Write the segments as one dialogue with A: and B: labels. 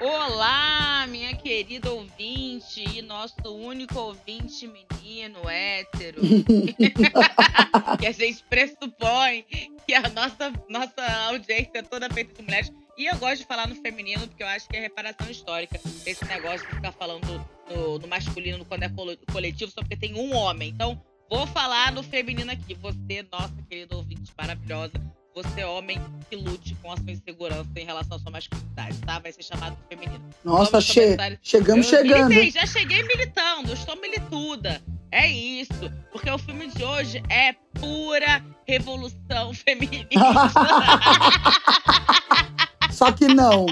A: Olá, minha querida ouvinte e nosso único ouvinte menino hétero. que a gente pressupõe que a nossa, nossa audiência é toda feita de mulheres. E eu gosto de falar no feminino porque eu acho que é reparação histórica. Esse negócio de ficar falando no, no masculino quando é coletivo só porque tem um homem. Então, vou falar no feminino aqui. Você, nossa querida ouvinte maravilhosa, você, homem, que lute com a sua insegurança em relação à sua masculinidade, tá? Vai ser chamado de feminino.
B: Nossa, che chegamos eu chegando.
A: Militei, já cheguei militando, estou milituda. É isso, porque o filme de hoje é pura revolução feminista.
B: Só que não.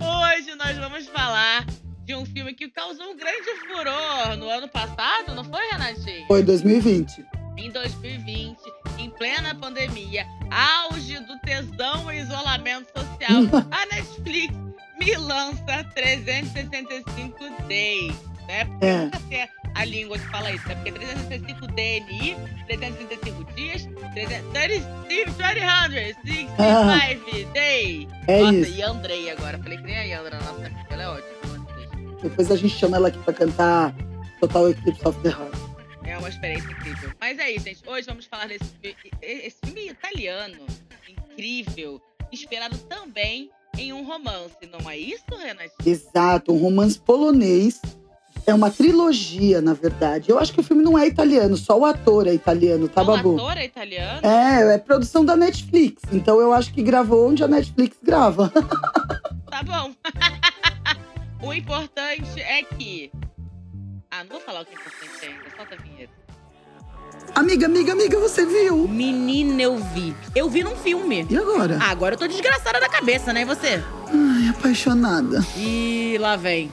A: hoje nós vamos falar de um filme que causou um grande furor no ano passado, não foi, Renatinho?
B: Foi 2020.
A: Em 2020 em plena pandemia, auge do tesão e isolamento social, a Netflix me lança 365 Days, né? Porque é. nunca sei a língua que fala isso, né? Porque 365 DNI, 365 dias, 365 ah. Day.
B: É
A: nossa,
B: isso.
A: e Andrei agora. Falei que nem a Yandra, nossa, ela é ótima.
B: Depois a gente chama ela aqui pra cantar Total Eclipse of the Heart.
A: Mas é isso, gente. Hoje vamos falar desse esse filme italiano incrível, inspirado também em um romance, não é isso, Renata?
B: Exato, um romance polonês. É uma trilogia, na verdade. Eu acho que o filme não é italiano, só o ator é italiano, tá, Babu?
A: O ator é italiano?
B: É, é produção da Netflix. Então eu acho que gravou onde a Netflix grava.
A: Tá bom. o importante é que ah, não vou falar o que é importante ainda, solta a vinheta.
B: Amiga, amiga, amiga, você viu?
A: Menina, eu vi. Eu vi num filme.
B: E agora?
A: Ah, agora eu tô desgraçada da cabeça, né? E você?
B: Ai, apaixonada.
A: E lá vem.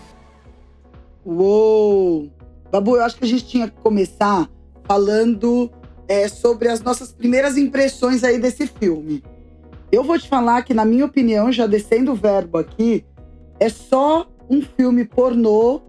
B: Uou! Babu, eu acho que a gente tinha que começar falando é, sobre as nossas primeiras impressões aí desse filme. Eu vou te falar que, na minha opinião, já descendo o verbo aqui, é só um filme pornô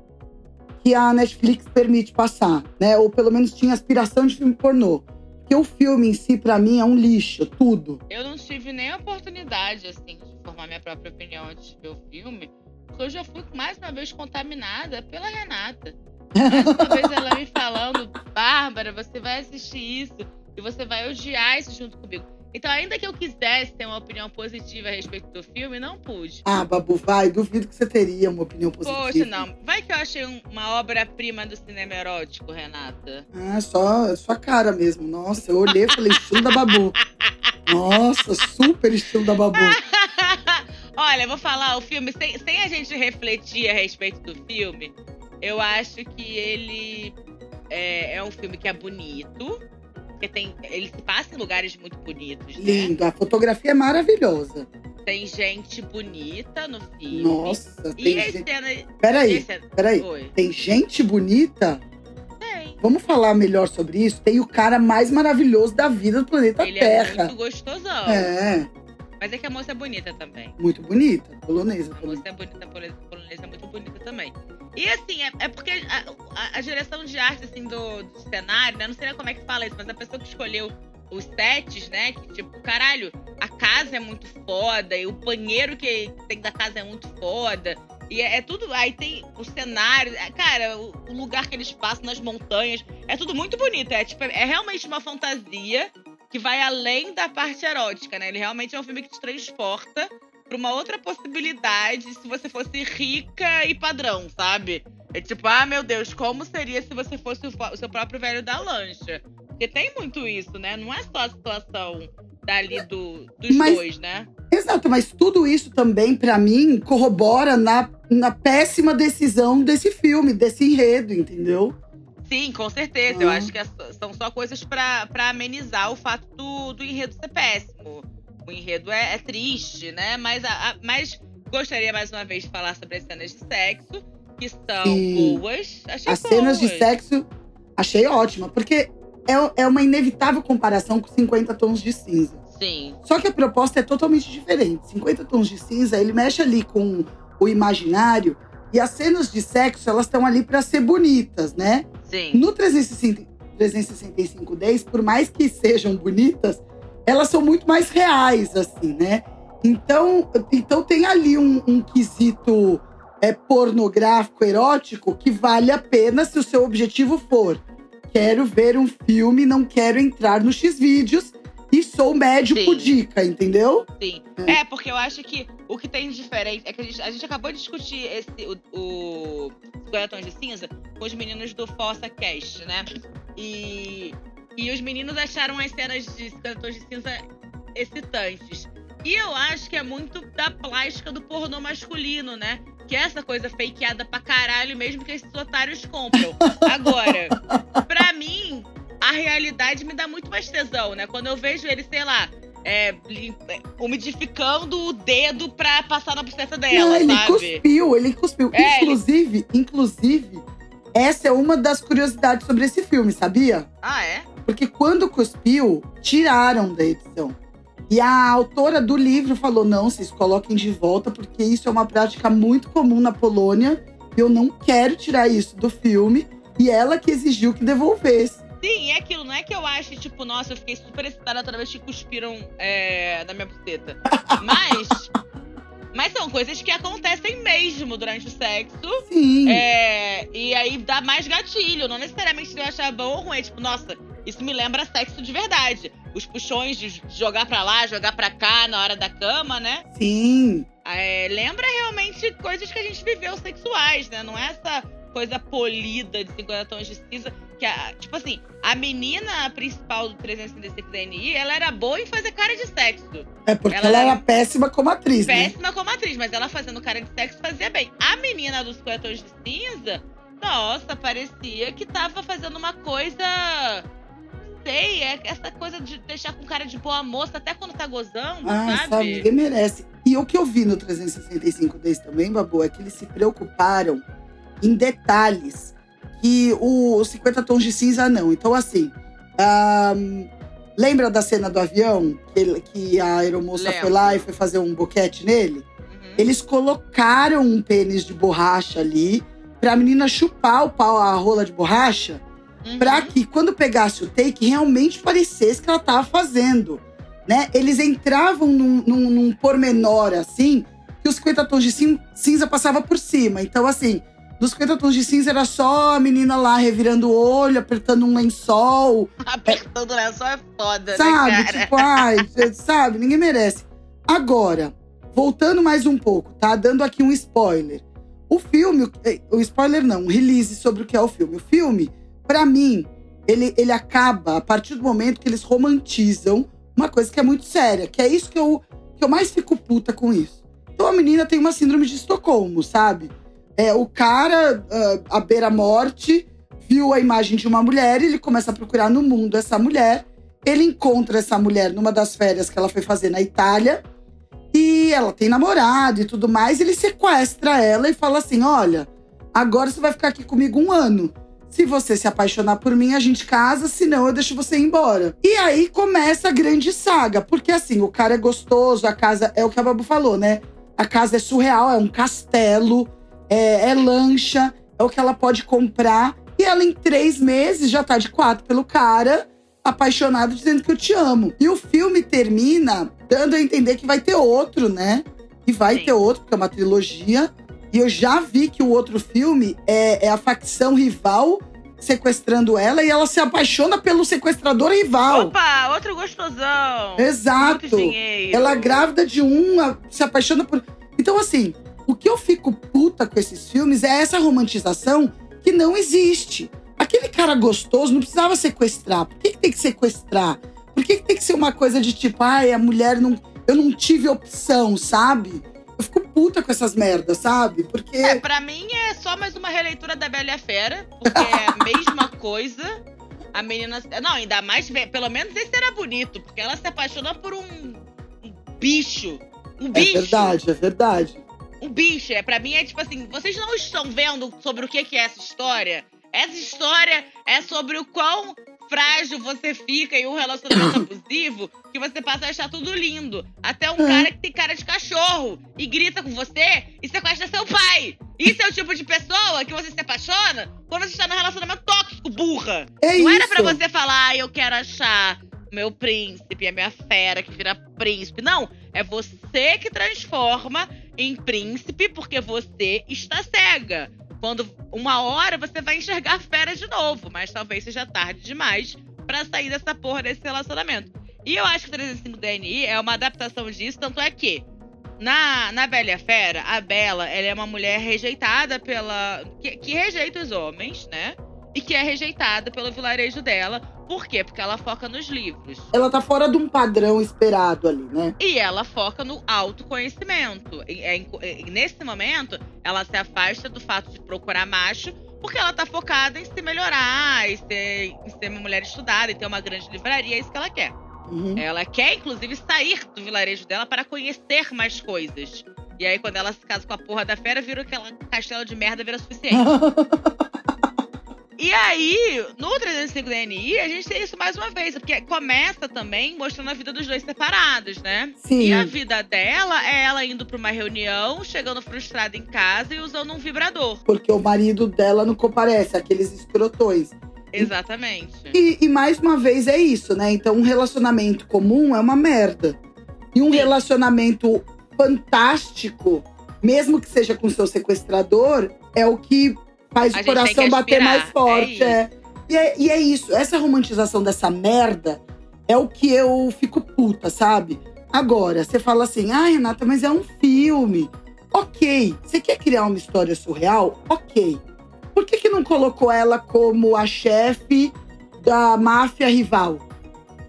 B: que a Netflix permite passar, né? Ou pelo menos tinha aspiração de filme pornô. Porque o filme em si, para mim, é um lixo, tudo.
A: Eu não tive nem a oportunidade, assim, de formar minha própria opinião antes de ver o filme, porque eu já fui mais uma vez contaminada pela Renata. Mais uma vez ela me falando, Bárbara, você vai assistir isso e você vai odiar isso junto comigo. Então, ainda que eu quisesse ter uma opinião positiva a respeito do filme, não pude.
B: Ah, Babu, vai. Duvido que você teria uma opinião positiva.
A: Poxa, não. Vai que eu achei uma obra-prima do cinema erótico, Renata.
B: Ah, só sua cara mesmo. Nossa, eu olhei e falei, estilo da Babu. Nossa, super estilo da Babu.
A: Olha, eu vou falar, o filme, sem, sem a gente refletir a respeito do filme, eu acho que ele é, é um filme que é bonito porque tem, ele se passa em lugares muito bonitos. Né?
B: Lindo, a fotografia é maravilhosa.
A: Tem gente bonita no filme.
B: Nossa,
A: e
B: tem gente. Cena... Peraí, cena... peraí. Oi. Tem gente bonita?
A: Tem.
B: Vamos falar melhor sobre isso? Tem o cara mais maravilhoso da vida do planeta
A: ele
B: Terra.
A: Ele é muito gostosão.
B: É.
A: Mas é que a moça é bonita também.
B: Muito bonita, polonesa.
A: A moça é bonita, polonesa é muito bonita também. E assim, é, é porque a, a, a, direção de arte, assim, do, do cenário, né? Não sei como é que fala isso, mas a pessoa que escolheu os sets, né? Que, tipo, caralho, a casa é muito foda, e o banheiro que tem da casa é muito foda. E é, é tudo. Aí tem o cenário, é, cara, o, o, lugar que eles passam nas montanhas. É tudo muito bonito. É, tipo, é realmente uma fantasia que vai além da parte erótica, né? Ele realmente é um filme que te transporta pra uma outra possibilidade se você fosse rica e padrão, sabe? É tipo, ah, meu Deus, como seria se você fosse o, seu próprio velho da lancha? Porque tem muito isso, né? Não é só a situação dali do, dos mas, dois, né?
B: Exato, mas tudo isso também, para mim, corrobora na, na péssima decisão desse filme, desse enredo, entendeu?
A: Sim, com certeza. Eu acho que é são só coisas para amenizar o fato do, do enredo ser péssimo o enredo é, é triste, né? Mas, a, a, mas gostaria mais uma vez de falar sobre as cenas de sexo, que são Sim. boas. Achei
B: as
A: boas.
B: cenas de sexo achei ótima, porque é, é uma inevitável comparação com 50 tons de cinza.
A: Sim.
B: Só que a proposta é totalmente diferente. 50 tons de cinza, ele mexe ali com o imaginário e as cenas de sexo, elas estão ali para ser bonitas, né?
A: Sim.
B: No 360, 365 Days, por mais que sejam bonitas, elas são muito mais reais, assim, né? Então, então tem ali um, um quesito é, pornográfico, erótico, que vale a pena se o seu objetivo for quero ver um filme, não quero entrar no X-Vídeos e sou médico Sim. dica, entendeu?
A: Sim. É. é. porque eu acho que o que tem de diferente é que a gente, a gente acabou de discutir esse, o, o 50 Tons de Cinza com os meninos do Fossa Cast, né? E, e os meninos acharam as cenas de 50 Tons de Cinza excitantes. E eu acho que é muito da plástica do pornô masculino, né? Que é essa coisa fakeada pra caralho, mesmo que esses otários compram. Agora, pra mim, a realidade me dá muito mais tesão, né? Quando eu vejo ele, sei lá, é, umidificando o dedo pra passar na buceta dela, Não,
B: ele
A: sabe?
B: cuspiu, ele cuspiu. É, inclusive, ele... inclusive, essa é uma das curiosidades sobre esse filme, sabia?
A: Ah, é?
B: Porque quando cuspiu, tiraram da edição. E a autora do livro falou: não, vocês coloquem de volta, porque isso é uma prática muito comum na Polônia. E eu não quero tirar isso do filme. E ela que exigiu que devolvesse.
A: Sim, é aquilo. Não é que eu acho, tipo, nossa, eu fiquei super excitada toda vez que cuspiram é, na minha buceta. Mas. Mas são coisas que acontecem mesmo durante o sexo.
B: Sim.
A: É, e aí dá mais gatilho. Não necessariamente eu achar bom ou ruim. É tipo, nossa, isso me lembra sexo de verdade. Os puxões de jogar pra lá, jogar pra cá na hora da cama, né?
B: Sim.
A: É, lembra realmente coisas que a gente viveu sexuais, né? Não é essa coisa polida de 50 tons de cinza. Que a, tipo assim, a menina principal do 365 DNI, ela era boa em fazer cara de sexo.
B: É porque ela, ela era, era péssima como atriz,
A: né? Péssima como atriz, mas ela fazendo cara de sexo fazia bem. A menina dos 50 tons de cinza, nossa, parecia que tava fazendo uma coisa sei, é essa coisa de deixar com cara de boa moça até quando tá gozando, ah, sabe? sabe?
B: Ninguém merece. E o que eu vi no 365 Days também, Babu, é que eles se preocuparam em detalhes que o 50 tons de cinza não. Então, assim, um, lembra da cena do avião? Que, que a aeromoça Lembro. foi lá e foi fazer um boquete nele? Uhum. Eles colocaram um pênis de borracha ali pra menina chupar o pau, a rola de borracha, uhum. pra que quando pegasse o take, realmente parecesse que ela tava fazendo. Né? Eles entravam num, num, num pormenor assim, que os 50 tons de cinza passava por cima. Então, assim, dos 50 tons de cinza era só a menina lá revirando o olho, apertando um lençol.
A: Apertando o lençol é foda,
B: sabe?
A: né,
B: cara? Tipo, ai, sabe? Ninguém merece. Agora, voltando mais um pouco, tá? Dando aqui um spoiler. O filme, eh, o spoiler não, um release sobre o que é o filme. O filme, para mim, ele, ele acaba a partir do momento que eles romantizam uma coisa que é muito séria, que é isso que eu, que eu mais fico puta com isso. Então a menina tem uma síndrome de Estocolmo, sabe? É, o cara, uh, à beira-morte, viu a imagem de uma mulher, ele começa a procurar no mundo essa mulher. Ele encontra essa mulher numa das férias que ela foi fazer na Itália. E ela tem namorado e tudo mais. Ele sequestra ela e fala assim: Olha, agora você vai ficar aqui comigo um ano. Se você se apaixonar por mim, a gente casa, senão eu deixo você ir embora. E aí começa a grande saga, porque assim, o cara é gostoso, a casa é o que a Babu falou, né? A casa é surreal, é um castelo é, é lancha, é o que ela pode comprar. E ela, em três meses, já tá de quatro pelo cara, apaixonado, dizendo que eu te amo. E o filme termina dando a entender que vai ter outro, né? E vai Sim. ter outro, porque é uma trilogia. E eu já vi que o outro filme é, é a facção rival sequestrando ela e ela se apaixona pelo sequestrador rival.
A: Opa, outro gostosão.
B: Exato. Ela grávida de um, se apaixona por. Então, assim, o que eu fico puta com esses filmes é essa romantização que não existe. Aquele cara gostoso não precisava sequestrar. Por que, que tem que sequestrar? Por que, que tem que ser uma coisa de tipo, ai, a mulher não. Eu não tive opção, sabe? Eu fico puta com essas merdas, sabe? Porque.
A: É, pra mim é só mais uma releitura da Bela e a Fera, porque é a mesma coisa. A menina. Não, ainda mais. Pelo menos esse era bonito, porque ela se apaixonou por um, um bicho. Um bicho.
B: É verdade, é verdade
A: um bicho. É, pra mim é tipo assim, vocês não estão vendo sobre o que, que é essa história? Essa história é sobre o quão frágil você fica em um relacionamento abusivo que você passa a achar tudo lindo. Até um cara que tem cara de cachorro e grita com você e sequestra seu pai. Isso é o tipo de pessoa que você se apaixona quando você está num relacionamento tóxico, burra.
B: É
A: Não
B: isso.
A: era para você falar, ah, eu quero achar meu príncipe, a minha fera que vira príncipe. Não, é você que transforma em príncipe porque você está cega. Quando uma hora você vai enxergar fera de novo, mas talvez seja tarde demais para sair dessa porra desse relacionamento. E eu acho que 305 DNI é uma adaptação disso, tanto é que na, na Bela e a Fera, a Bela ela é uma mulher rejeitada pela. Que, que rejeita os homens, né? E que é rejeitada pelo vilarejo dela. Por quê? Porque ela foca nos livros.
B: Ela tá fora de um padrão esperado ali, né?
A: E ela foca no autoconhecimento. E, é, e, nesse momento, ela se afasta do fato de procurar macho, porque ela tá focada em se melhorar, em ser, em ser uma mulher estudada, e ter uma grande livraria, é isso que ela quer. Uhum. Ela quer, inclusive, sair do vilarejo dela para conhecer mais coisas. E aí, quando ela se casa com a porra da fera, vira aquela castelo de merda, vira suficiente. e aí, no 305 DNI, a gente tem isso mais uma vez, porque começa também mostrando a vida dos dois separados, né?
B: Sim.
A: E a vida dela é ela indo pra uma reunião, chegando frustrada em casa e usando um vibrador.
B: Porque o marido dela não comparece, aqueles escrotões.
A: Exatamente.
B: E, e, mais uma vez é isso, né? Então, um relacionamento comum é uma merda. E um Sim. relacionamento fantástico, mesmo que seja com seu sequestrador, é o que faz A o coração bater mais forte. É, é. E, é, e é isso. Essa romantização dessa merda é o que eu fico puta, sabe? Agora, você fala assim, ah, Renata, mas é um filme. Ok. Você quer criar uma história surreal? Ok. Por que, que não colocou ela como a chefe da máfia rival?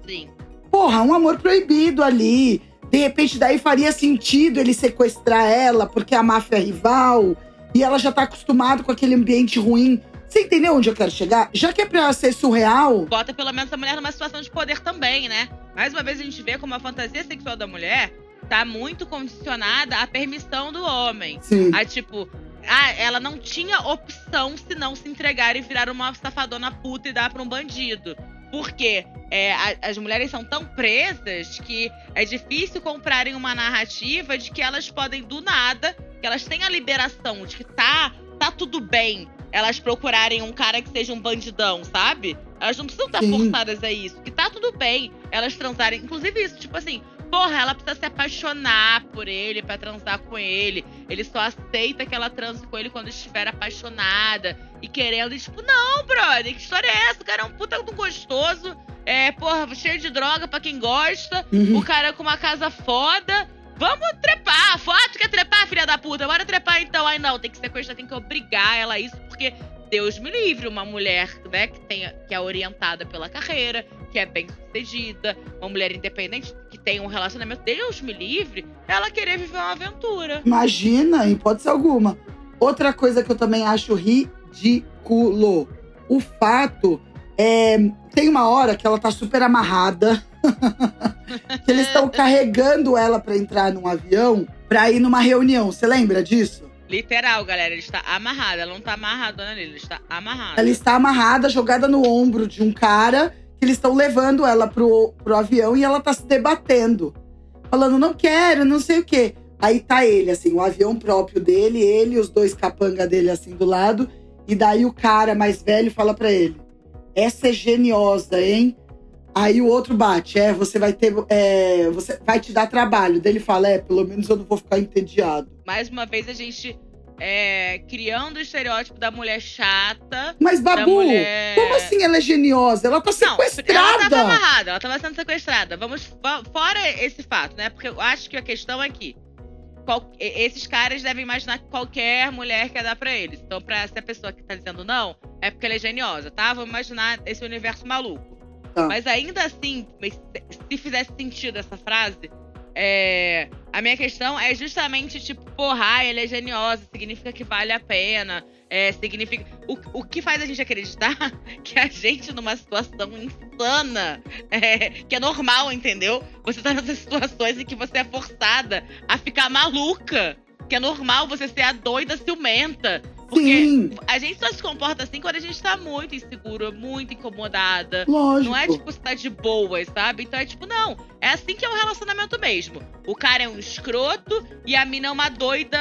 A: Sim.
B: Porra, um amor proibido ali. De repente, daí faria sentido ele sequestrar ela, porque é a máfia é rival. E ela já tá acostumada com aquele ambiente ruim. Você entendeu onde eu quero chegar? Já que é pra ser surreal.
A: Bota pelo menos a mulher numa situação de poder também, né? Mais uma vez a gente vê como a fantasia sexual da mulher tá muito condicionada à permissão do homem.
B: Sim.
A: A tipo, ah, ela não tinha opção se não se entregar e virar uma safadona puta e dar pra um bandido. Porque é, a, as mulheres são tão presas que é difícil comprarem uma narrativa de que elas podem, do nada, que elas têm a liberação de que tá, tá tudo bem elas procurarem um cara que seja um bandidão, sabe? Elas não precisam estar forçadas a isso. Que tá tudo bem elas transarem. Inclusive isso, tipo assim, Porra, ela precisa se apaixonar por ele para transar com ele. Ele só aceita que ela transe com ele quando estiver apaixonada e querendo. E, tipo, não, brother, que história é essa? O cara é um puta do gostoso. É, porra, cheio de droga pra quem gosta. Uhum. O cara com uma casa foda. Vamos trepar. Foto quer trepar, filha da puta? Bora trepar então. Ai, não, tem que sequestrar, tem que obrigar ela a isso, porque Deus me livre, uma mulher, né, que, tenha, que é orientada pela carreira, que é bem sucedida, uma mulher independente, que tem um relacionamento, Deus me livre, ela querer viver uma aventura.
B: Imagina, em hipótese alguma. Outra coisa que eu também acho ridículo. O fato é. Tem uma hora que ela tá super amarrada. que eles estão carregando ela para entrar num avião para ir numa reunião. Você lembra disso?
A: Literal, galera, ele está amarrada. Ela não tá amarradona nele, ele está amarrada.
B: Ela está amarrada, jogada no ombro de um cara que eles estão levando ela pro, pro avião e ela tá se debatendo. Falando, não quero, não sei o quê. Aí tá ele, assim, o avião próprio dele, ele e os dois capanga dele, assim, do lado. E daí o cara mais velho fala para ele: Essa é geniosa, hein? Aí o outro bate, é, você vai ter. É, você vai te dar trabalho. Daí ele fala, é, pelo menos eu não vou ficar entediado.
A: Mais uma vez a gente é, criando o estereótipo da mulher chata.
B: Mas, Babu, mulher... como assim ela é geniosa? Ela tá sequestrada. Não,
A: ela tava amarrada, ela tava sendo sequestrada. Vamos fora esse fato, né? Porque eu acho que a questão é que qual, esses caras devem imaginar que qualquer mulher quer dar pra eles. Então, pra se a pessoa que tá dizendo não, é porque ela é geniosa, tá? Vamos imaginar esse universo maluco. Mas ainda assim, se fizesse sentido essa frase, é, a minha questão é justamente, tipo, porra, ela é geniosa, significa que vale a pena. É, significa. O, o que faz a gente acreditar que a gente, numa situação insana, é, que é normal, entendeu? Você tá nessas situações em que você é forçada a ficar maluca. Que é normal você ser a doida ciumenta. Porque Sim. a gente só se comporta assim quando a gente tá muito inseguro, muito incomodada.
B: Lógico.
A: Não é tipo, você tá de boas, sabe? Então é tipo, não. É assim que é um relacionamento mesmo. O cara é um escroto e a mina é uma doida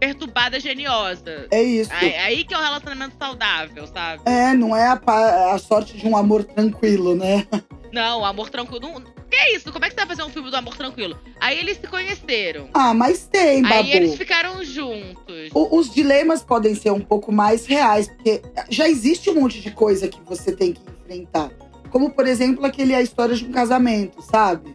A: perturbada geniosa.
B: É isso.
A: É, aí que é um relacionamento saudável, sabe?
B: É, não é a, a sorte de um amor tranquilo, né?
A: Não, Amor Tranquilo. Não, que é isso? Como é que você vai fazer um filme do Amor Tranquilo? Aí eles se conheceram.
B: Ah, mas tem, Babu.
A: Aí eles ficaram juntos.
B: O- os dilemas podem ser um pouco mais reais, porque já existe um monte de coisa que você tem que enfrentar. Como, por exemplo, aquele A História de um Casamento, sabe?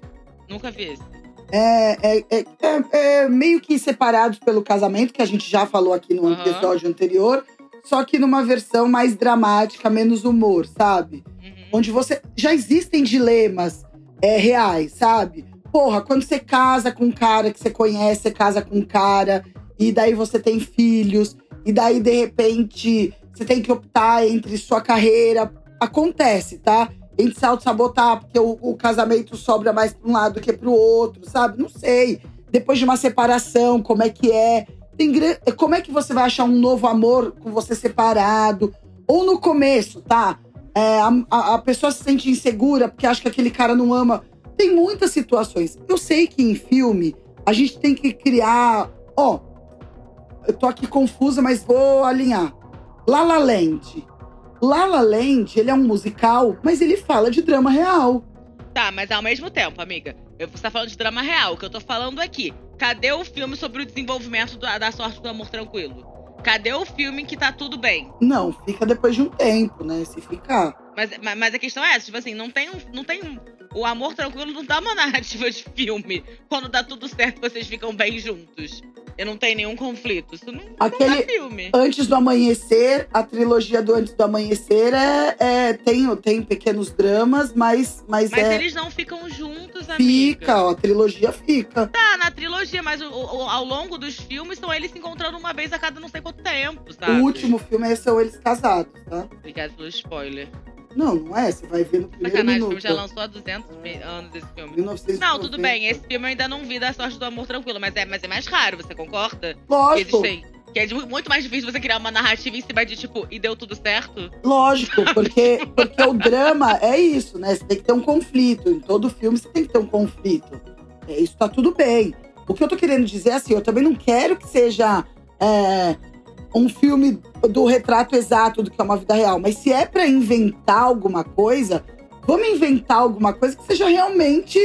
A: Nunca vi esse.
B: É, é- é- é- é meio que separados pelo casamento, que a gente já falou aqui no
A: Aham.
B: episódio anterior, só que numa versão mais dramática, menos humor, sabe?
A: Uhum.
B: onde você já existem dilemas é, reais, sabe? Porra, quando você casa com um cara que você conhece, você casa com um cara, e daí você tem filhos, e daí de repente você tem que optar entre sua carreira. Acontece, tá? Entre se auto-sabotar, porque o, o casamento sobra mais pra um lado do que pro outro, sabe? Não sei. Depois de uma separação, como é que é? Tem Como é que você vai achar um novo amor com você separado? Ou no começo, tá? É, a, a- pessoa se sente insegura porque acha que aquele cara não ama. Tem muitas situações. Eu sei que em filme a gente tem que criar. Ó, eu tô aqui confusa, mas vou alinhar. La La Land. La La Land, ele é um musical, mas ele fala de drama real.
A: Tá, mas ao mesmo tempo, amiga, você tá falando de drama real. O que eu tô falando aqui, cadê o filme sobre o desenvolvimento da sorte do amor tranquilo? Cadê o filme que tá tudo bem?
B: Não, fica depois de um tempo, né? Se ficar.
A: Mas, mas, mas a questão é essa, tipo assim, não tem um. Não tem o amor tranquilo não dá uma narrativa de filme. Quando dá tudo certo, vocês ficam bem juntos. E não tem nenhum conflito. Isso não, não
B: Aquele-
A: dá filme.
B: Antes do Amanhecer, a trilogia do Antes do Amanhecer é, é- tem, tem pequenos dramas, mas, mas,
A: Mas
B: é.
A: eles não ficam juntos, amiga.
B: Fica, ó, a trilogia fica.
A: Tá, na trilogia, mas o- o- ao longo dos filmes são eles se encontrando uma vez a cada não sei quanto tempo, sabe?
B: O último filme é são eles casados, tá?
A: Obrigado pelo spoiler.
B: Não, não é. Você vai ver no primeiro
A: Sacanagem, o
B: minuto.
A: filme já lançou há 200 mi- anos esse filme.
B: 1990.
A: Não, tudo bem, esse filme eu ainda não vi da sorte do amor tranquilo, mas é, mas é mais raro, você concorda?
B: Lógico.
A: Que é muito mais difícil você criar uma narrativa em cima de tipo, e deu tudo certo?
B: lógico, porque, porque o drama é isso, né? Você tem que ter um conflito. Em todo filme você tem que ter um conflito. É, isso tá tudo bem. O que eu tô querendo dizer é assim, eu também não quero que seja é, um filme do retrato exato do que é uma vida real. Mas se é pra inventar alguma coisa, vamos inventar alguma coisa que seja realmente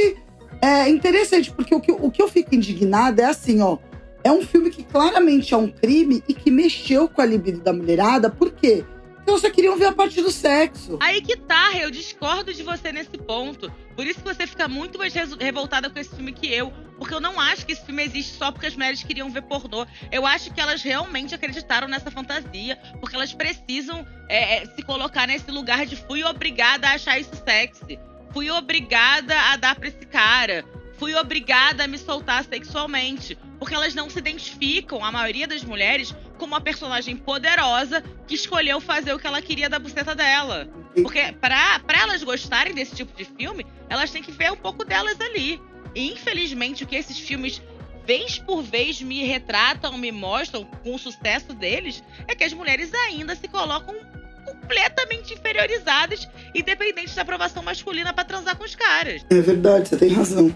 B: é, interessante. Porque o que, o que eu fico indignada é assim, ó. É um filme que claramente é um crime e que mexeu com a libido da mulherada. Por quê? Porque elas só queriam ver a parte do sexo.
A: Aí que tá, eu discordo de você nesse ponto. Por isso que você fica muito mais revoltada com esse filme que eu. Porque eu não acho que esse filme existe só porque as mulheres queriam ver pornô. Eu acho que elas realmente acreditaram nessa fantasia. Porque elas precisam é, é, se colocar nesse lugar de fui obrigada a achar isso sexy. Fui obrigada a dar pra esse cara. Fui obrigada a me soltar sexualmente. Porque elas não se identificam, a maioria das mulheres, como uma personagem poderosa que escolheu fazer o que ela queria da buceta dela. Porque pra, pra elas gostarem desse tipo de filme, elas têm que ver um pouco delas ali. E infelizmente o que esses filmes, vez por vez, me retratam, me mostram com o sucesso deles, é que as mulheres ainda se colocam completamente inferiorizadas e dependentes da aprovação masculina pra transar com os caras.
B: É verdade, você tem razão.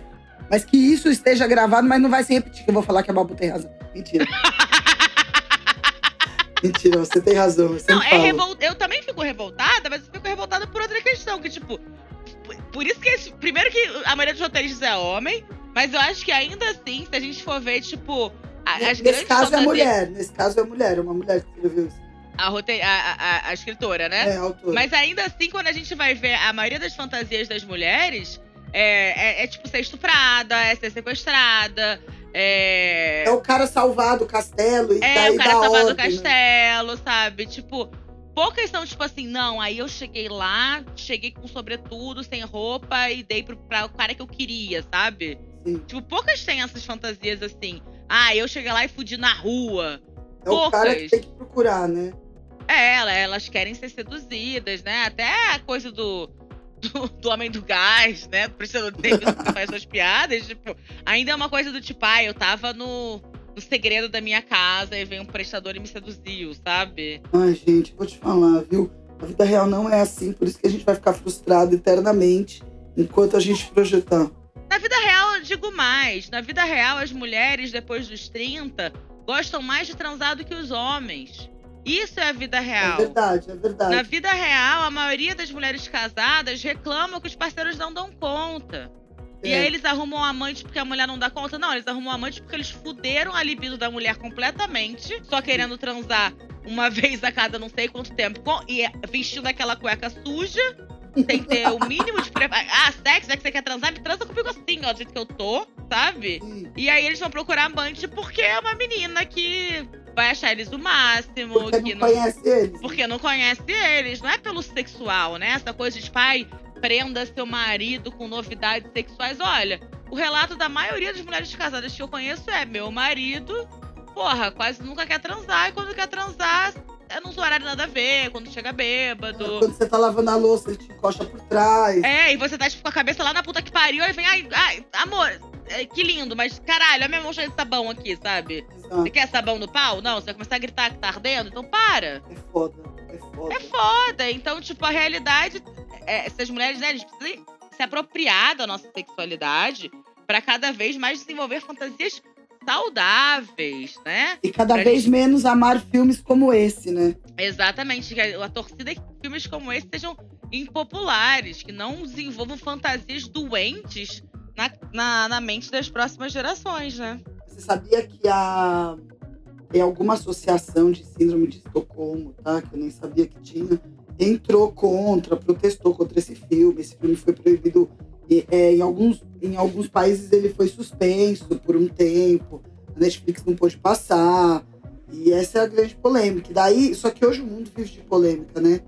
B: Mas que isso esteja gravado, mas não vai se repetir, que eu vou falar que a Babu tem razão. Mentira. Mentira, você tem razão. Eu
A: Não, é revol... eu também fico revoltada, mas eu fico revoltada por outra questão, que tipo, por- isso que esse... primeiro que a maioria dos roteiristas é homem, mas eu acho que ainda assim, se a gente for ver, tipo, a- as
B: Nesse caso é mulher. Nesse caso é mulher. É uma mulher que escreveu isso.
A: a, rote... a, a, a- a escritora, né?
B: É, a autora.
A: Mas ainda assim, quando a gente vai ver a maioria das fantasias das mulheres, é, é- é tipo ser estuprada, é ser sequestrada, é.
B: É o cara salvar do castelo e
A: É,
B: daí
A: o cara salvar do
B: né?
A: castelo, sabe? Tipo, poucas são tipo assim, não, aí eu cheguei lá, cheguei com sobretudo, sem roupa e dei pro, pra o cara que eu queria, sabe?
B: Sim.
A: Tipo, poucas têm essas fantasias assim. Ah, eu cheguei lá e fudi na rua.
B: É o cara que
A: poucas.
B: tem que procurar, né?
A: É, ela- elas querem ser seduzidas, né? Até a coisa do, do, do homem do gás, né? Prestando Davis que faz suas piadas, tipo, ainda é uma coisa do tipo, ah, eu tava no, no segredo da minha casa e veio um prestador e me seduziu, sabe?
B: Ai, gente, vou te falar, viu? A vida real não é assim, por isso que a gente vai ficar frustrado eternamente enquanto a gente projetar.
A: Na vida real, eu digo mais. Na vida real, as mulheres, depois dos 30, gostam mais de transar do que os homens. Isso é a vida real.
B: É verdade, é verdade.
A: Na vida real, a maioria das mulheres casadas reclamam que os parceiros não dão conta. É. E aí eles arrumam um amante porque a mulher não dá conta? Não, eles arrumam um amante porque eles fuderam a libido da mulher completamente, só querendo transar uma vez a cada não sei quanto tempo, e vestindo aquela cueca suja. Que ter o mínimo de preparo. Ah, sexo, é que você quer transar? Me transa comigo assim, ó, do jeito que eu tô, sabe? E aí eles vão procurar amante porque é uma menina que vai achar eles o máximo.
B: Porque
A: que
B: não, não conhece eles.
A: Porque não conhece eles. Não é pelo sexual, né? Essa coisa de pai, prenda seu marido com novidades sexuais. Olha, o relato da maioria das mulheres casadas que eu conheço é: meu marido porra, quase nunca quer transar. E quando quer transar, é num horário nada a ver, quando chega bêbado.
B: É, quando você tá lavando a louça, ele te encosta por trás.
A: É, e você tá tipo, com a cabeça lá na puta que pariu, e vem, ai, ai, amor, que lindo, mas caralho, a minha mão cheia de sabão aqui, sabe? Exato. Você quer sabão no pau? Não, você vai começar a gritar que tá ardendo, então para.
B: É foda, é foda.
A: É foda. Então, tipo, a realidade, é, essas mulheres, né, eles precisam se apropriar da nossa sexualidade para cada vez mais desenvolver fantasias saudáveis, né?
B: E cada
A: pra
B: vez gente... menos amar filmes como esse, né?
A: Exatamente. Que a torcida é que filmes como esse sejam impopulares, que não desenvolvam fantasias doentes na, na, na mente das próximas gerações, né?
B: Você sabia que a tem alguma associação de síndrome de Estocolmo, tá? Que eu nem sabia que tinha, entrou contra, protestou contra esse filme. Esse filme foi proibido é, em, alguns, em alguns países ele foi suspenso por um tempo, a Netflix não pôde passar. E essa é a grande polêmica. E daí, só que hoje o mundo vive de polêmica, né?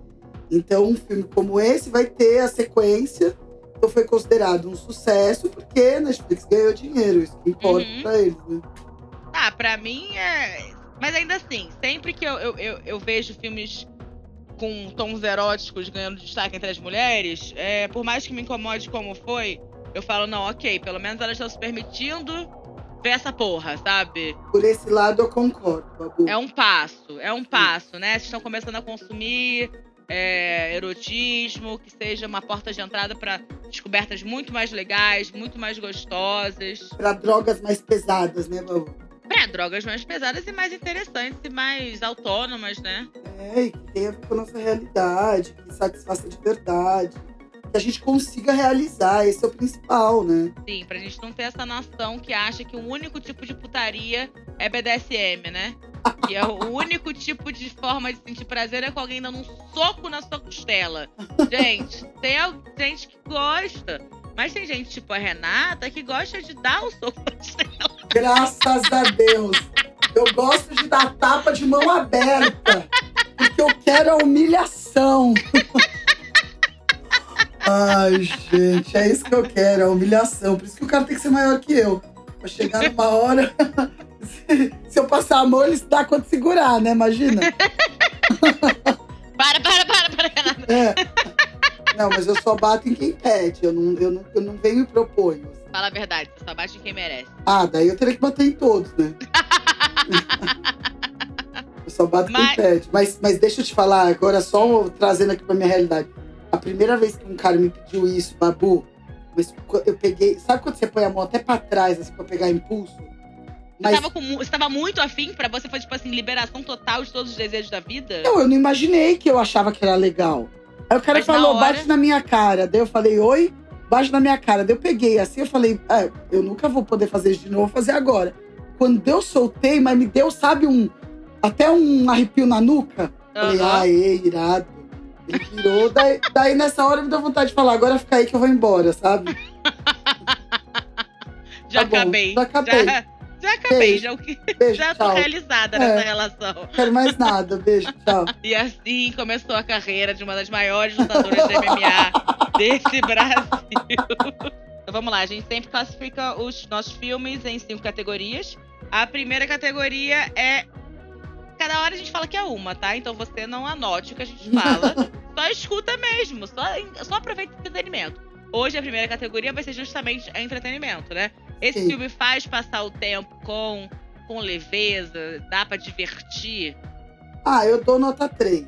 B: Então, um filme como esse vai ter a sequência. Foi considerado um sucesso porque a Netflix ganhou dinheiro. Isso que importa uhum. pra eles, né?
A: Ah, pra mim é. Mas ainda assim, sempre que eu, eu, eu, eu vejo filmes com tons eróticos ganhando destaque entre as mulheres, é, por mais que me incomode como foi, eu falo, não, ok, pelo menos elas estão se permitindo ver essa porra, sabe?
B: Por esse lado eu concordo, Babu.
A: É um passo, é um passo, né? Vocês estão começando a consumir é, erotismo, que seja uma porta de entrada para descobertas muito mais legais, muito mais gostosas.
B: Para drogas mais pesadas, né, Babu?
A: É, drogas mais pesadas e mais interessantes e mais autônomas, né?
B: É, e que tenha a ver com a nossa realidade, que satisfaça de verdade. Que a gente consiga realizar, esse é o principal, né?
A: Sim, pra gente não ter essa nação que acha que o único tipo de putaria é BDSM, né? Que é o único tipo de forma de sentir prazer é com alguém dando um soco na sua costela. Gente, tem gente que gosta. Mas tem gente, tipo a Renata, que gosta de dar o soco na costela.
B: Graças a Deus. Eu gosto de dar tapa de mão aberta. Porque eu quero a humilhação. Ai, gente, é isso que eu quero, a humilhação. Por isso que o cara tem que ser maior que eu. Pra chegar numa hora. se, eu passar a mão, ele se dá quanto segurar, né? Imagina.
A: para, para, para, para, Renata.
B: É. Não, mas eu só bato em quem pede. Eu não, eu não, eu não venho e proponho.
A: Fala a verdade, você só bate em quem merece.
B: Ah, daí eu teria que bater em todos, né? eu só bato mas... quem pede. Mas, mas deixa eu te falar, agora só trazendo aqui pra minha realidade. A primeira vez que um cara me pediu isso, Babu, mas eu peguei. Sabe quando você põe a mão até pra trás, assim, pra pegar impulso?
A: Mas... Você, tava com, você tava muito afim pra você foi, tipo assim, liberação total de todos os desejos da vida?
B: Não, eu não imaginei que eu achava que era legal. Aí o cara mas falou, hora... bate na minha cara. Daí eu falei, oi? baixo na minha cara. Daí eu peguei assim, eu falei, ah, eu nunca vou poder fazer isso de novo, vou fazer agora. Quando eu soltei, mas me deu, sabe, um até um arrepio na nuca. Uhum. Falei, ah, irado. Ele virou, daí, daí nessa hora me deu vontade de falar, agora fica aí que eu vou embora, sabe?
A: já tá acabei.
B: Bom, já acabei.
A: Já, já acabei, beijo, já, beijo, já tô realizada é, nessa relação.
B: Não quero mais nada, beijo, tchau.
A: E assim começou a carreira de uma das maiores lutadoras de MMA desse Brasil. Então vamos lá, a gente sempre classifica os nossos filmes em cinco categorias. A primeira categoria é. Cada hora a gente fala que é uma, tá? Então você não anote o que a gente fala. só escuta mesmo, só, só aproveita o entretenimento. Hoje a primeira categoria vai ser justamente entretenimento, né? Esse Sim. filme faz passar o tempo com, com leveza, dá para divertir.
B: Ah, eu dou nota 3.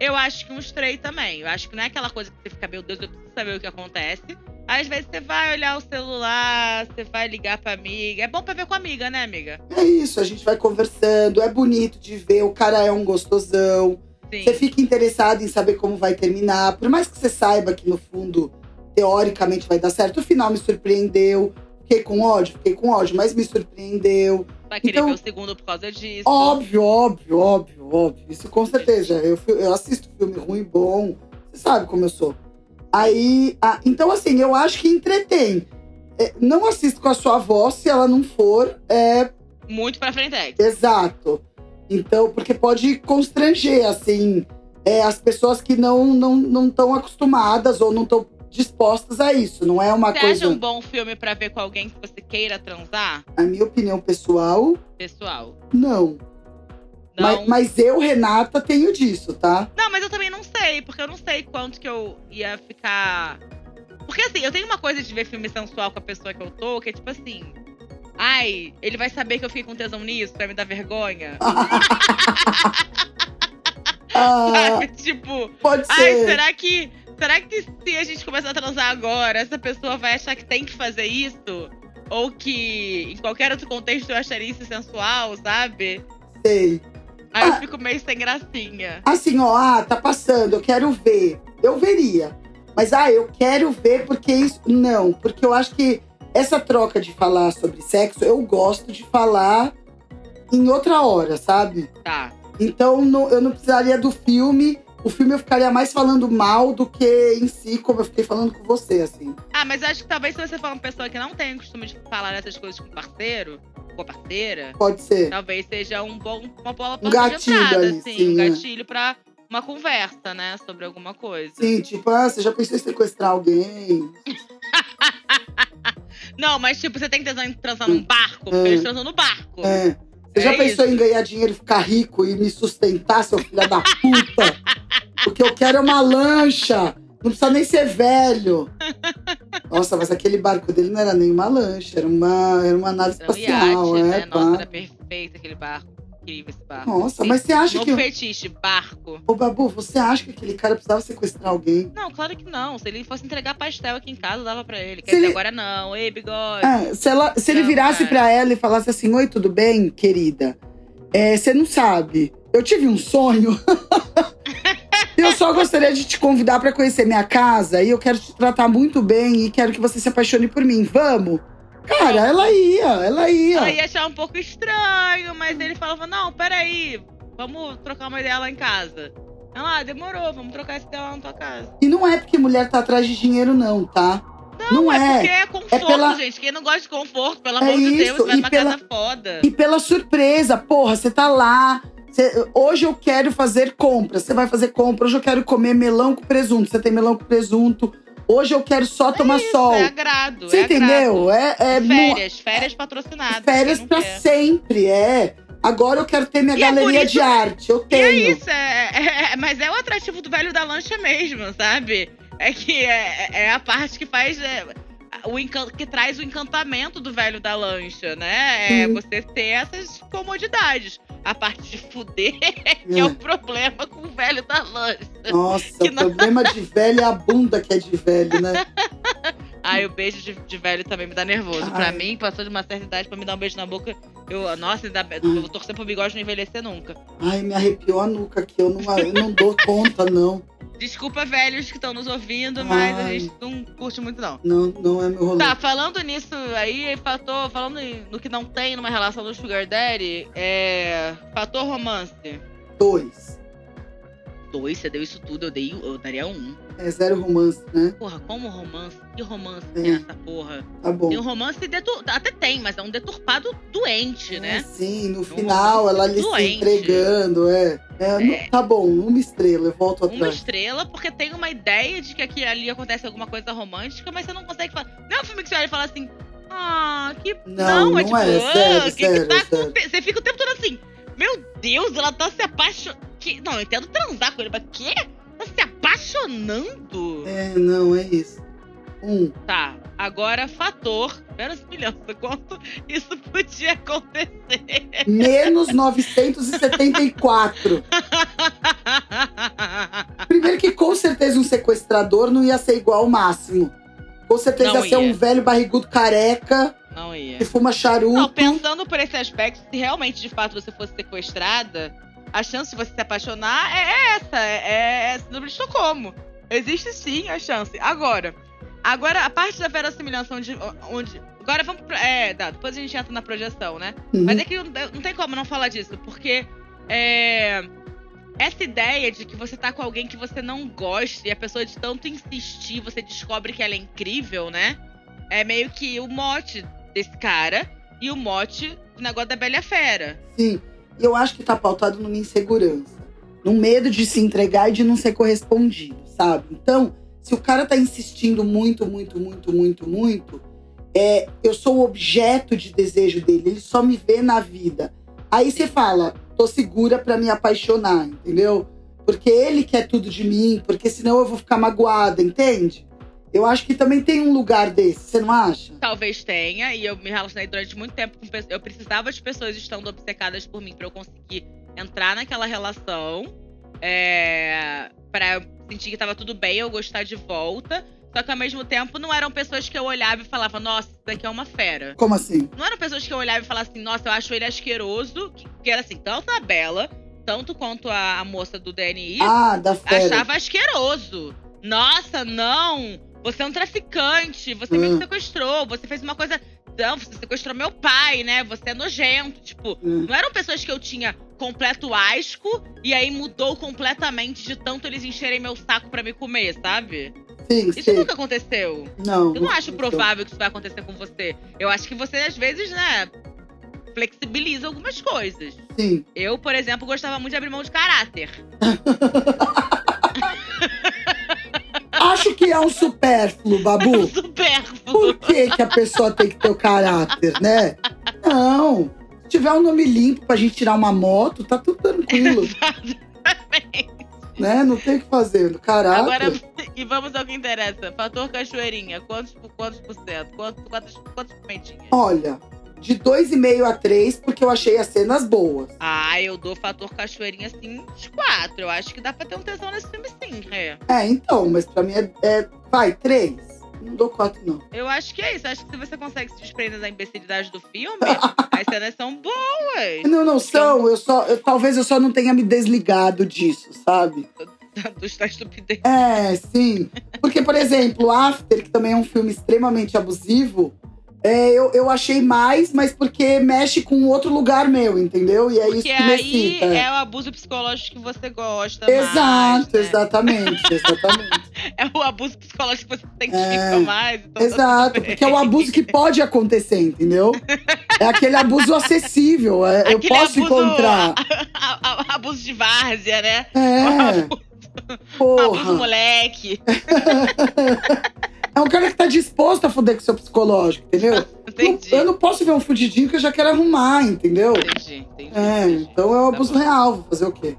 A: Eu acho que uns três também. Eu acho que não é aquela coisa que você fica, meu Deus, eu preciso saber o que acontece. Às vezes você vai olhar o celular, você vai ligar pra amiga. É bom pra ver com a amiga, né, amiga?
B: É isso, a gente vai conversando, é bonito de ver, o cara é um gostosão.
A: Sim.
B: Você fica interessado em saber como vai terminar. Por mais que você saiba que no fundo, teoricamente, vai dar certo, o final me surpreendeu. Fiquei com ódio, fiquei com ódio, mas me surpreendeu.
A: Vai querer
B: Então-
A: ver o segundo por causa disso.
B: Óbvio, óbvio, óbvio, óbvio. Isso com certeza. Eu, eu assisto filme ruim e bom. Você sabe como eu sou. Aí, ah, então assim, eu acho que entretém. É, não assisto com a sua avó se ela não for é,
A: Muito pra frente. é.
B: exato. Então, porque pode constranger, assim, é, as pessoas que não não não estão acostumadas ou não estão dispostas a isso. Não é uma
A: Você
B: coisa.
A: acha um bom filme pra ver com alguém que você queira transar?
B: A minha opinião pessoal,
A: Pessoal.
B: não.
A: Não.
B: Mas, mas eu, Renata, tenho disso, tá?
A: Não, mas eu também não sei, porque eu não sei quanto que eu ia ficar. Porque assim, eu tenho uma coisa de ver filme sensual com a pessoa que eu tô, que é tipo assim. Ai, ele vai saber que eu fiquei com tesão nisso, vai me dar vergonha.
B: Ah,
A: Sabe? Tipo,
B: pode
A: ai,
B: ser.
A: será que. Será que se a gente começar a transar agora, essa pessoa vai achar que tem que fazer isso? Ou que em qualquer outro contexto eu acharia isso sensual, sabe?
B: Sei.
A: Aí eu
B: Ah.
A: fico meio sem gracinha.
B: Assim, ó, ah, tá passando, eu quero ver. Eu veria. Mas, ah, eu quero ver porque isso. Não, porque eu acho que essa troca de falar sobre sexo, eu gosto de falar em outra hora, sabe?
A: Tá.
B: Então, não- eu não precisaria do filme. O filme eu ficaria mais falando mal do que em si, como eu fiquei falando com você, assim.
A: Ah, mas eu acho que talvez se você for uma pessoa que não tem o costume de falar essas coisas com parceiro, com a parceira,
B: Pode ser.
A: talvez seja um bom, uma boa
B: Um gatilho
A: entrada,
B: ali,
A: assim,
B: sim,
A: um
B: é.
A: gatilho pra uma conversa, né, sobre alguma coisa.
B: Sim, tipo, ah, você já pensou em sequestrar alguém?
A: Não, mas tipo, você tem em transar num barco, porque
B: É.
A: eles transam no barco.
B: É. Você já
A: É
B: pensou
A: isso.
B: em ganhar dinheiro e ficar rico e me sustentar, seu filho da puta? Porque eu quero é uma lancha. Não precisa nem ser velho. Nossa, mas aquele barco dele não era nem uma lancha, era uma, era uma nave
A: Era um
B: espacial,
A: iate,
B: é,
A: né? Nossa, era perfeito aquele barco. Incrível esse barco.
B: Nossa,
A: Sim.
B: mas você acha
A: Novo
B: que.
A: fetiche, barco.
B: Ô, Babu, você acha que aquele cara precisava sequestrar alguém?
A: Não, claro que não. Se ele fosse entregar pastel aqui em casa, dava pra ele. Quer
B: Se
A: dizer,
B: ele-
A: agora não. Ei, bigode.
B: É, se, ela, se ele
A: Não,
B: virasse
A: cara.
B: pra ela e falasse assim: Oi, tudo bem, querida? É, Você não sabe. Eu tive um sonho. eu só gostaria de te convidar pra conhecer minha casa e eu quero te tratar muito bem e quero que você se apaixone por mim. Vamos? Cara, ela ia, ela ia.
A: Ela ia achar um pouco estranho, mas ele falava: Não, peraí, vamos trocar uma ideia lá em casa. Ela, ah, demorou, vamos trocar essa ideia lá na tua casa.
B: E não é porque mulher tá atrás de dinheiro, não, tá? Não,
A: é porque é conforto,
B: pela-
A: gente. Quem não gosta de conforto, pelo
B: É
A: amor de Deus, vai
B: e
A: pra
B: pela-
A: casa foda.
B: E pela surpresa, porra, você tá lá. você- hoje eu quero fazer compra. Você vai fazer compra. Hoje eu quero comer melão com presunto. Você tem melão com presunto. Hoje eu quero só tomar
A: Isso,
B: sol.
A: é agrado.
B: Você
A: é
B: entendeu? É, é
A: Agrado.
B: não-
A: Férias, férias patrocinadas.
B: férias pra
A: quer.
B: sempre, é. Agora eu quero ter minha
A: E é
B: galeria
A: isso-
B: de arte. Eu
A: E
B: tenho.
A: é isso, é, é- é- mas é o atrativo do velho da lancha mesmo, sabe? É que é, é a parte que faz. é, o que traz o encantamento do velho da lancha, né? É você ter essas comodidades. A parte de fuder que é o problema com o velho da lancha.
B: Nossa, o
A: não-
B: problema de velho é a bunda que é de velho, né?
A: Ai, o beijo de, de velho também me dá nervoso. Pra
B: Ai.
A: mim, passou de uma certa idade pra me dar um beijo na boca. Eu, nossa, ainda, eu vou torcer pro bigode não envelhecer nunca.
B: Ai, me arrepiou a nuca aqui. Eu não, eu não dou conta, não.
A: Desculpa, velhos que estão nos ouvindo, mas a
B: Ai.
A: gente não curte muito, não.
B: Não, não é meu rolê.
A: Tá, falando nisso aí, fator, falando no que não tem numa relação do Sugar Daddy, é. Fator romance.
B: Dois.
A: Dois, você deu isso tudo, eu, dei, eu daria um.
B: É zero romance, né?
A: Porra, como romance? Que romance
B: É.
A: tem essa porra?
B: Tá bom.
A: Tem um romance detur... até tem, mas é um deturpado doente,
B: É,
A: né?
B: sim, no
A: Um
B: final ela ali se
A: doente.
B: entregando, é. É, no- tá bom, uma estrela, eu volto
A: Uma
B: atrás.
A: estrela, porque tem uma ideia de que aqui ali acontece alguma coisa romântica, mas você não consegue falar. Não é um filme que você olha e fala assim. Ah, que.
B: Não, não
A: é tipo,
B: é,
A: ah,
B: sério,
A: que que
B: sério,
A: tá
B: sério.
A: Você fica o tempo todo assim. Meu Deus, ela tá se apaixonando. Não, eu entendo transar com ele, mas quê? Tá se apaixonando?
B: É, não, é isso. Um.
A: Tá, agora fator. Verossimilhança, quanto isso podia acontecer?
B: Menos 974. Primeiro que com certeza um sequestrador não ia ser igual ao máximo. Com certeza
A: Não
B: ia ser um velho barrigudo careca
A: Não ia.
B: que fuma charuto.
A: Não, pensando por esse aspecto, se realmente de fato você fosse sequestrada, a chance de você se apaixonar é, é essa, é, é síndrome de Estocolmo. Existe sim a chance. Agora, agora a parte da verossimilhança onde, onde agora vamos pra, é, dá, depois a gente entra na projeção, né?
B: Uhum.
A: Mas é que não, não tem como não falar disso, porque é, essa ideia de que você tá com alguém que você não gosta e a pessoa de tanto insistir, você descobre que ela é incrível, né? É meio que o mote desse cara e o mote do negócio da Bela Fera.
B: Sim. E eu acho que tá pautado numa insegurança. Num medo de se entregar e de não ser correspondido, sabe? Então, se o cara tá insistindo muito, muito, muito, muito, muito, é, eu sou o objeto de desejo dele. Ele só me vê na vida. Aí você fala, tô segura pra me apaixonar, entendeu? Porque ele quer tudo de mim, porque senão eu vou ficar magoada, entende? Eu acho que também tem um lugar desse, você não acha?
A: Talvez tenha, e eu me relacionei durante muito tempo com pessoas. Eu precisava de pessoas estando obcecadas por mim pra eu conseguir entrar naquela relação. É, para eu sentir que tava tudo bem, eu gostar de volta. Só que ao mesmo tempo não eram pessoas que eu olhava e falava, nossa, isso daqui é uma fera.
B: Como assim?
A: Não eram pessoas que eu olhava e falava assim, nossa, eu acho ele asqueroso. Que, que era assim, tanto a Bela, tanto quanto a, a moça do DNI,
B: Ah, da fera.
A: achava asqueroso. Nossa, não! Você é um traficante, você me
B: Hum.
A: sequestrou, você fez uma coisa. Não, você sequestrou meu pai, né? Você é nojento. Tipo,
B: Hum.
A: não eram pessoas que eu tinha completo asco e aí mudou completamente de tanto eles encherem meu saco pra me comer, sabe?
B: Sim,
A: Isso
B: sei.
A: nunca aconteceu.
B: Não.
A: Eu não acho provável que isso vai acontecer com você. Eu acho que você, às vezes, né, flexibiliza algumas coisas.
B: Sim.
A: Eu, por exemplo, gostava muito de abrir mão de caráter.
B: Acho que é um supérfluo, Babu.
A: Supérfluo.
B: Por que, que a pessoa tem que ter o caráter, né? Não. Se tiver um nome limpo pra gente tirar uma moto, tá tudo tranquilo, né? Não tem o que fazer. Caráter.
A: Agora, e vamos ao que interessa. Fator cachoeirinha, quantos, quantos por cento? Quantos, quantas, quantas pimentinhas?
B: Olha, de 2,5 a 3, porque eu achei as cenas boas.
A: Ah, eu dou fator cachoeirinha, assim, de quatro. Eu acho que dá pra ter um tesão nesse filme, sim, é.
B: É, então, mas pra mim é. é- vai, 3. Não dou 4, não.
A: Eu acho que é isso. Acho que se você consegue se desprender da imbecilidade do filme, as cenas são boas.
B: Não, não são. Eu só, eu- talvez eu só não tenha me desligado disso, sabe?
A: Do- Da estupidez.
B: É, sim. Porque, por exemplo, After, que também é um filme extremamente abusivo, é, eu, eu achei mais, mas porque mexe com outro lugar meu, entendeu? E é isso
A: Porque
B: que me
A: aí
B: excita.
A: é o abuso psicológico que você gosta
B: Exato,
A: mais, né?
B: exatamente, exatamente.
A: É o abuso psicológico que você se identifica
B: É,
A: mais. Então tá
B: Exato, porque é o abuso que pode acontecer, entendeu? É aquele abuso acessível, é, eu posso
A: abuso-
B: encontrar.
A: a- a- abuso de várzea, né?
B: É,
A: Abuso
B: porra.
A: moleque.
B: É um cara que tá disposto a foder com seu psicológico, entendeu? Não-
A: Entendi.
B: eu não posso ver um fudidinho que eu já quero arrumar, entendeu?
A: Entendi, entendi.
B: É,
A: entendi.
B: então é um
A: Tá
B: abuso
A: bom.
B: real, vou fazer o quê?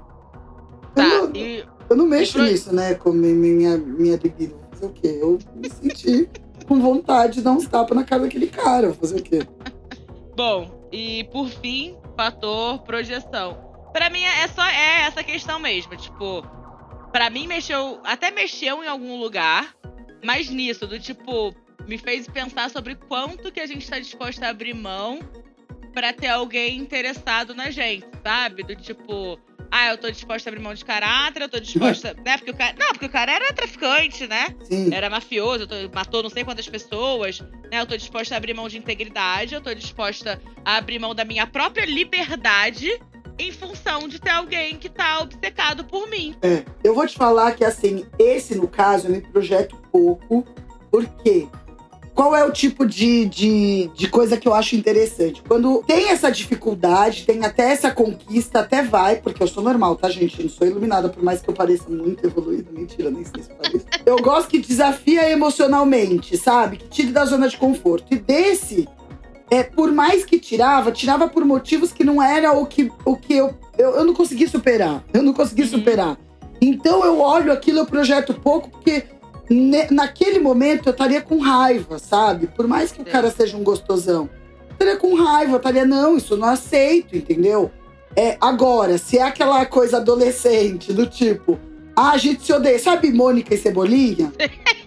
A: Tá,
B: Eu, não,
A: e
B: eu não mexo
A: pro-
B: nisso, né, com mi- mi- minha, minha libido. Vou fazer o quê? Eu me senti com vontade de dar uns tapas na cara daquele cara, vou fazer o quê?
A: Bom, e por fim, fator projeção. Pra mim é só é essa questão mesmo, tipo, pra mim mexeu, até mexeu em algum lugar, mas nisso do tipo me fez pensar sobre quanto que a gente tá disposto a abrir mão pra ter alguém interessado na gente, sabe? Do tipo, ah, eu tô disposta a abrir mão de caráter, eu tô disposta, né? Porque o cara, não, porque o cara era traficante, né?
B: Sim,
A: era mafioso, tô- matou não sei quantas pessoas, né? Eu tô disposta a abrir mão de integridade, eu tô disposta a abrir mão da minha própria liberdade em função de ter alguém que tá obcecado por mim.
B: é. Eu vou te falar que, assim, esse, no caso, eu me projeto pouco, porque qual é o tipo de, de, de coisa que eu acho interessante? Quando tem essa dificuldade, tem até essa conquista, até vai, porque eu sou normal, tá, gente? Eu não sou iluminada, por mais que eu pareça muito evoluída. Mentira, nem sei se eu pareço. Eu gosto que desafia emocionalmente, sabe? Que tire da zona de conforto. E desse, é, por mais que tirava, tirava por motivos que não era o que, o que eu, eu. Eu não consegui superar. Eu não consegui
A: Uhum.
B: superar. Então eu olho aquilo, eu projeto pouco, porque naquele momento eu estaria com raiva, sabe? Por mais que o cara seja um gostosão. Eu estaria com raiva, eu estaria, não, isso eu não aceito, entendeu? É, agora, se é aquela coisa adolescente, do tipo, ah, a gente se odeia. Sabe Mônica e Cebolinha?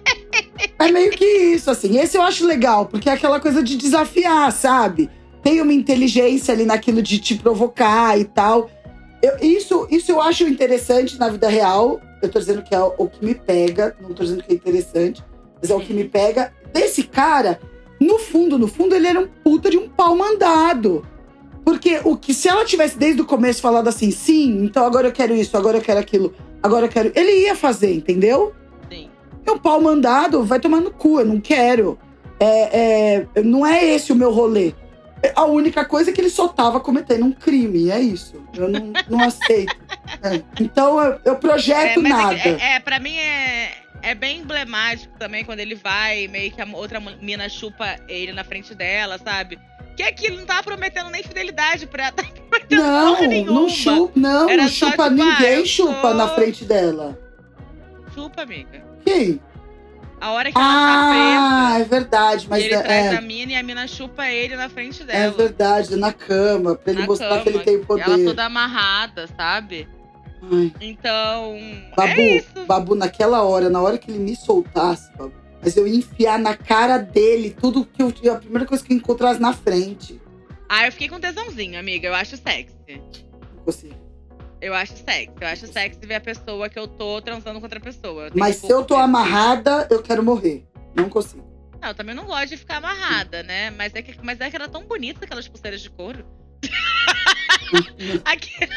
B: É meio que isso, assim. Esse eu acho legal, porque é aquela coisa de desafiar, sabe? Tem uma inteligência ali naquilo de te provocar e tal. Eu, isso, isso eu acho interessante na vida real. Eu tô dizendo que é o que me pega, não tô dizendo que é interessante, mas é o que me pega. Desse cara, no fundo, no fundo, ele era um puta de um pau mandado. Porque o que se ela tivesse desde o começo falado assim, sim, então agora eu quero isso, agora eu quero aquilo, agora eu quero. Ele ia fazer, entendeu?
A: Sim.
B: É um pau mandado, vai tomar no cu, eu não quero. É, é, não é esse o meu rolê. A única coisa é que ele só tava cometendo um crime, é isso. Eu não, não aceito. É. Então eu, eu projeto
A: É, mas
B: nada.
A: É, é, é, pra mim é, é bem emblemático também quando ele vai, meio que a outra mina chupa ele na frente dela, sabe? Que aquilo não tava prometendo nem fidelidade pra ela, prometendo
B: Não,
A: nenhuma.
B: não chupa, não,
A: Era
B: não chupa
A: tipo, ah,
B: ninguém
A: eu
B: chupa
A: sou-
B: na frente dela.
A: Chupa, amiga.
B: Quem?
A: A hora que ela
B: Ah,
A: tá
B: é verdade,
A: presa,
B: mas
A: ele
B: é,
A: traz
B: é,
A: a mina e a mina chupa ele na frente
B: é
A: dela.
B: verdade, na cama, pra ele
A: na
B: mostrar
A: cama.
B: que ele tem
A: Ela
B: poder.
A: toda amarrada, sabe?
B: Ai,
A: Então,
B: Babu,
A: é isso.
B: Babu, naquela hora, na hora que ele me soltasse, Babu, mas eu ia enfiar na cara dele tudo que eu. A primeira coisa que eu encontrasse na frente.
A: Ah, eu fiquei com tesãozinho, amiga. Eu acho sexy.
B: Não consigo.
A: Eu acho sexy. Eu acho sexy ver a pessoa que eu tô transando com outra pessoa.
B: Mas se eu tô
A: de-
B: amarrada, eu quero morrer. Não consigo.
A: Não, eu também não gosto de ficar amarrada, né? Mas é que, mas é que era tão bonita aquelas pulseiras de couro. Aquele,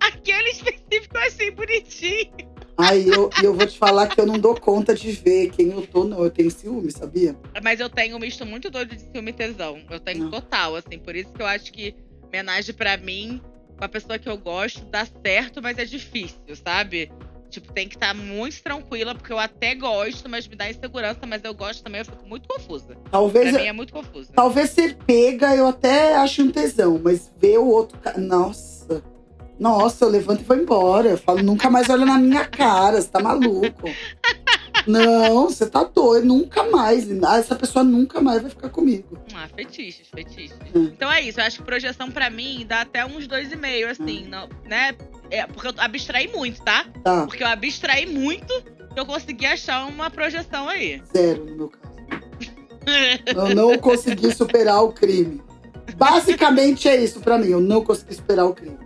A: aquele específico eu achei bonitinho.
B: Aí eu, e eu vou te falar que eu não dou conta de ver quem eu tô, não. Eu tenho ciúme, sabia?
A: Mas eu tenho um misto muito doido de ciúme e tesão. Eu tenho
B: Não.
A: total, assim. Por isso que eu acho que homenagem pra mim, com a pessoa que eu gosto, dá certo, mas é difícil, sabe? Tipo, tem que estar muito tranquila, porque eu até gosto, mas me dá insegurança, mas eu gosto também, eu fico muito confusa. Pra
B: Talvez,
A: mim é muito confusa.
B: talvez ser pega eu até acho um tesão, mas ver o outro. Nossa. Nossa, eu levanto e vou embora. Eu falo, nunca mais olha na minha cara, você tá maluco. Não, você tá doido, nunca mais. Essa pessoa nunca mais vai ficar comigo.
A: Ah, fetiches, fetiches.
B: Hum.
A: Então é isso, eu acho que projeção pra mim dá até uns dois e meio, assim, não, né? É, porque eu abstraí muito, tá?
B: Tá,
A: Porque eu abstraí muito que eu consegui achar uma projeção aí.
B: zero no meu caso. Eu não consegui superar o crime. Basicamente é isso pra mim. Eu não consegui superar o crime.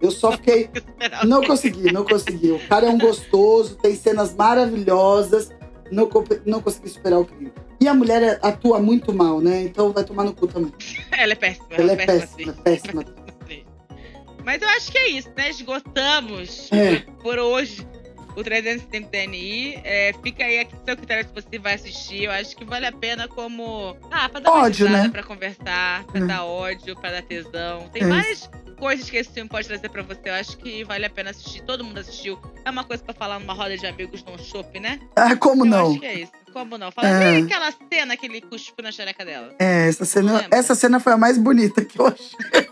B: Eu só fiquei. Não consegui, não consegui. O cara é um gostoso, tem cenas maravilhosas. Não, não consegui superar o crime. E a mulher é- atua muito mal, né? Então vai tomar no cu também.
A: Ela é péssima.
B: Ela é péssima,
A: atriz.
B: péssima.
A: Mas eu acho que é isso, né? Esgotamos
B: É.
A: por hoje o 360 TNI. É, fica aí a seu critério se você vai assistir. Eu acho que vale a pena como. Ah, pra dar
B: Ódio,
A: risada,
B: né?
A: pra conversar, pra
B: É.
A: dar ódio, pra dar tesão. Tem
B: É
A: várias coisas que esse filme pode trazer pra você. Eu acho que vale a pena assistir. Todo mundo assistiu. É uma coisa pra falar numa roda de amigos num shopping, né?
B: Ah, como
A: eu
B: não?
A: acho que é isso. Como não? Fala,
B: É.
A: "Ih, aquela cena que ele cuspiu na xereca dela.
B: É, essa cena, essa cena foi a mais bonita que eu achei.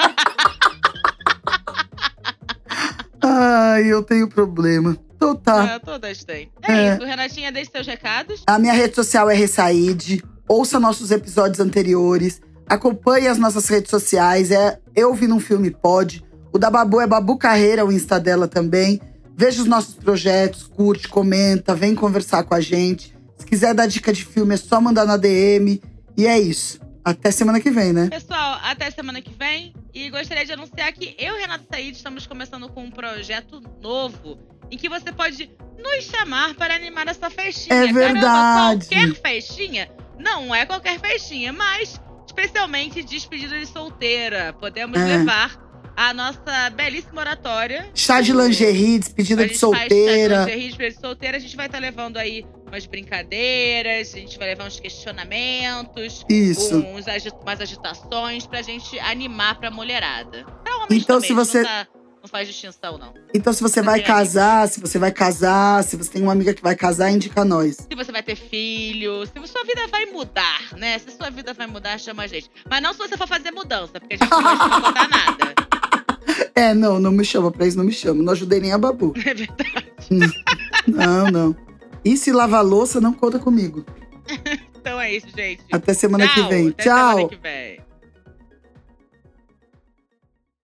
B: Ai, eu tenho problema. Então tá.
A: É, todas têm. É,
B: É.
A: isso. Renatinha, deixe seus recados.
B: A minha rede social é Ressaíde. Ouça nossos episódios anteriores. Acompanhe as nossas redes sociais. É Eu Vi Num Filme Pode. O da Babu é Babu Carreira, o Insta dela também. Veja os nossos projetos, curte, comenta, vem conversar com a gente. Se quiser dar dica de filme, é só mandar na DM. E é isso. Até semana que vem, né?
A: Pessoal, até semana que vem. E gostaria de anunciar que eu e Renato Said estamos começando com um projeto novo. Em que você pode nos chamar para animar essa festinha.
B: É verdade.
A: Caramba, qualquer festinha? Não é qualquer festinha, mas especialmente despedida de solteira. Podemos
B: É.
A: levar a nossa belíssima oratória.
B: Chá de lingerie, despedida de
A: faz chá
B: solteira.
A: de lingerie, despedida de solteira. A gente vai estar levando aí umas brincadeiras, a gente vai levar uns questionamentos.
B: Isso.
A: uns agi- umas agitações pra gente animar pra mulherada. Pra homens
B: Então,
A: também,
B: se você-
A: tá- não faz distinção, não.
B: Então, se você vai casar, se você vai casar, se você tem uma amiga que vai casar, indica nós.
A: Se você vai ter filho, se sua vida vai mudar, né? Se sua vida vai mudar, chama a gente. Mas não se você for fazer mudança, porque a gente não vai contar nada.
B: É, não, não me chama pra isso, não me chama. Não ajudei nem a Babu.
A: É verdade.
B: Não, não. E se lavar louça, não conta comigo.
A: Então é isso, gente.
B: Até semana
A: Tchau,
B: que vem.
A: até
B: Tchau.
A: semana que vem.